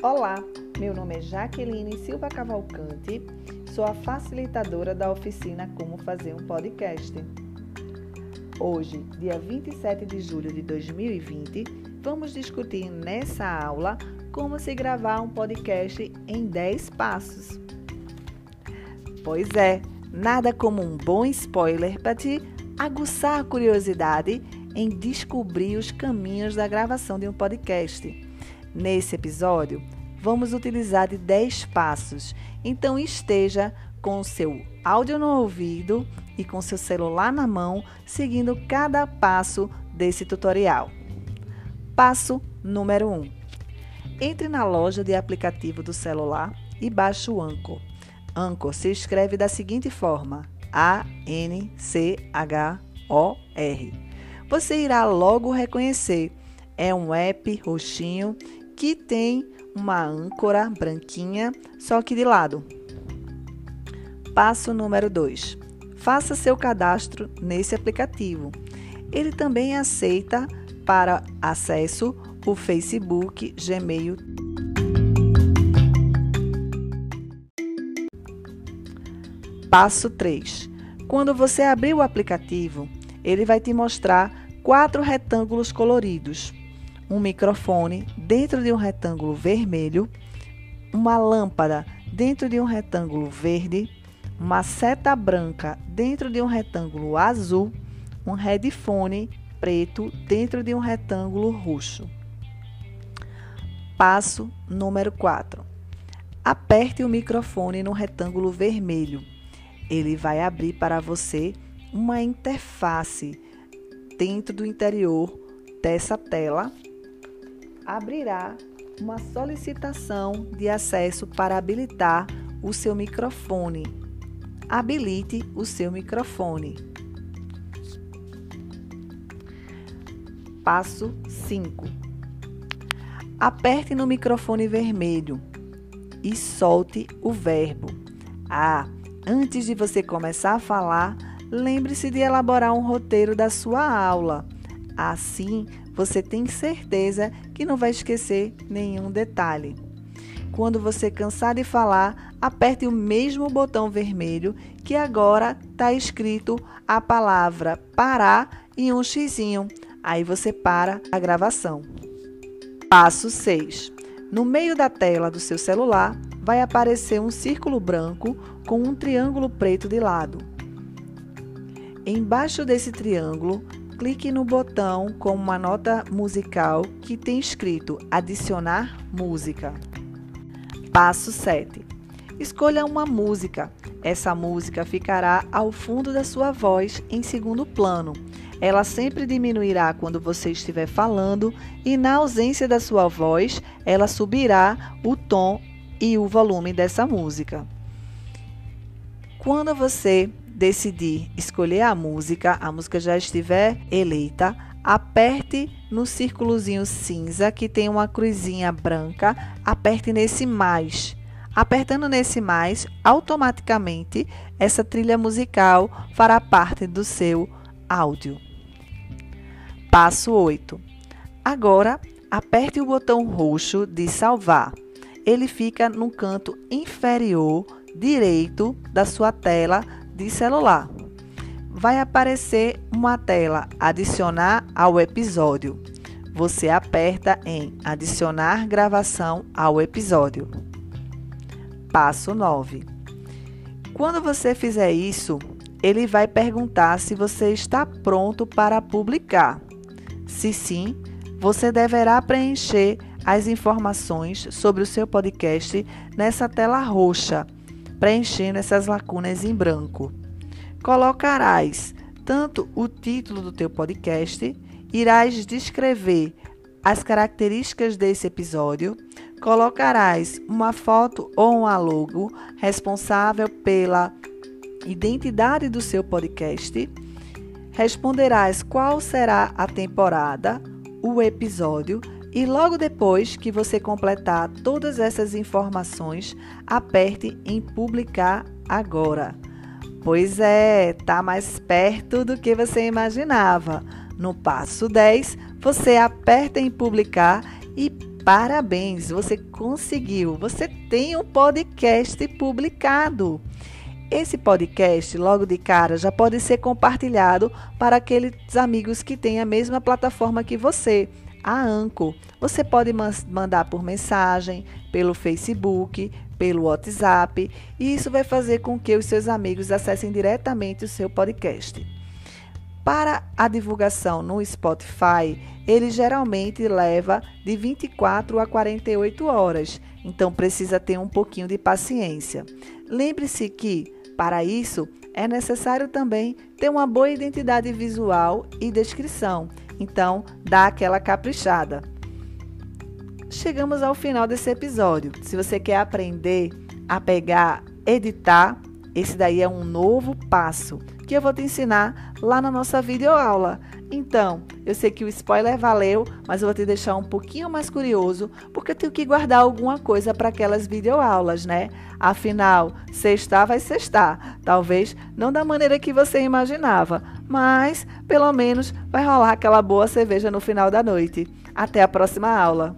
Olá, meu nome é Jaqueline Silva Cavalcante, sou a facilitadora da oficina Como Fazer um Podcast. Hoje, dia 27 de julho de 2020, vamos discutir nessa aula como se gravar um podcast em 10 passos. Pois é, nada como um bom spoiler para te aguçar a curiosidade em descobrir os caminhos da gravação de um podcast. Nesse episódio, vamos utilizar de 10 passos, então esteja com seu áudio no ouvido e com seu celular na mão, seguindo cada passo desse tutorial. Passo número 1. Entre na loja de aplicativo do celular e baixe o Anchor. Anchor se escreve da seguinte forma: A-N-C-H-O-R. Você irá logo reconhecer. É um app roxinho que tem uma âncora branquinha, só que de lado. Passo número 2. Faça seu cadastro nesse aplicativo. Ele também aceita para acesso o Facebook, Gmail. Passo 3. Quando você abrir o aplicativo, ele vai te mostrar quatro retângulos coloridos um microfone dentro de um retângulo vermelho, uma lâmpada dentro de um retângulo verde, uma seta branca dentro de um retângulo azul, um headphone preto dentro de um retângulo roxo. Passo número 4. Aperte o microfone no retângulo vermelho. Ele vai abrir para você uma interface dentro do interior dessa tela abrirá uma solicitação de acesso para habilitar o seu microfone. Habilite o seu microfone. Passo 5. Aperte no microfone vermelho e solte o verbo. Ah, antes de você começar a falar, lembre-se de elaborar um roteiro da sua aula. Assim, você tem certeza que não vai esquecer nenhum detalhe. Quando você cansar de falar, aperte o mesmo botão vermelho que agora está escrito a palavra parar e um xizinho. Aí você para a gravação. Passo 6. No meio da tela do seu celular vai aparecer um círculo branco com um triângulo preto de lado. Embaixo desse triângulo clique no botão com uma nota musical que tem escrito Adicionar música. Passo 7. Escolha uma música. Essa música ficará ao fundo da sua voz em segundo plano. Ela sempre diminuirá quando você estiver falando e, na ausência da sua voz, ela subirá o tom e o volume dessa música. Quando você decidir escolher a música, a música já estiver eleita, aperte no círculozinho cinza que tem uma cruzinha branca, aperte nesse mais. Apertando nesse mais, automaticamente essa trilha musical fará parte do seu áudio. Passo 8. Agora, aperte o botão roxo de salvar. Ele fica no canto inferior direito da sua tela de celular. Vai aparecer uma tela Adicionar ao episódio. Você aperta em Adicionar gravação ao episódio. Passo 9. Quando você fizer isso, ele vai perguntar se você está pronto para publicar. Se sim, você deverá preencher as informações sobre o seu podcast nessa tela roxa preenchendo essas lacunas em branco. Colocarás tanto o título do teu podcast, irás descrever as características desse episódio, colocarás uma foto ou um logo responsável pela identidade do seu podcast, responderás qual será a temporada, o episódio e logo depois que você completar todas essas informações, aperte em publicar agora. Pois é, tá mais perto do que você imaginava. No passo 10, você aperta em publicar e Parabéns, você conseguiu. Você tem um podcast publicado. Esse podcast, logo de cara, já pode ser compartilhado para aqueles amigos que têm a mesma plataforma que você, a Anco. Você pode mandar por mensagem, pelo Facebook, pelo WhatsApp, e isso vai fazer com que os seus amigos acessem diretamente o seu podcast. Para a divulgação no Spotify, ele geralmente leva de 24 a 48 horas, então precisa ter um pouquinho de paciência. Lembre-se que para isso, é necessário também ter uma boa identidade visual e descrição. Então, dá aquela caprichada. Chegamos ao final desse episódio. Se você quer aprender a pegar, editar, esse daí é um novo passo que eu vou te ensinar lá na nossa videoaula. Então, eu sei que o spoiler valeu, mas eu vou te deixar um pouquinho mais curioso, porque eu tenho que guardar alguma coisa para aquelas videoaulas, né? Afinal, sextar vai sextar. Talvez não da maneira que você imaginava, mas pelo menos vai rolar aquela boa cerveja no final da noite. Até a próxima aula!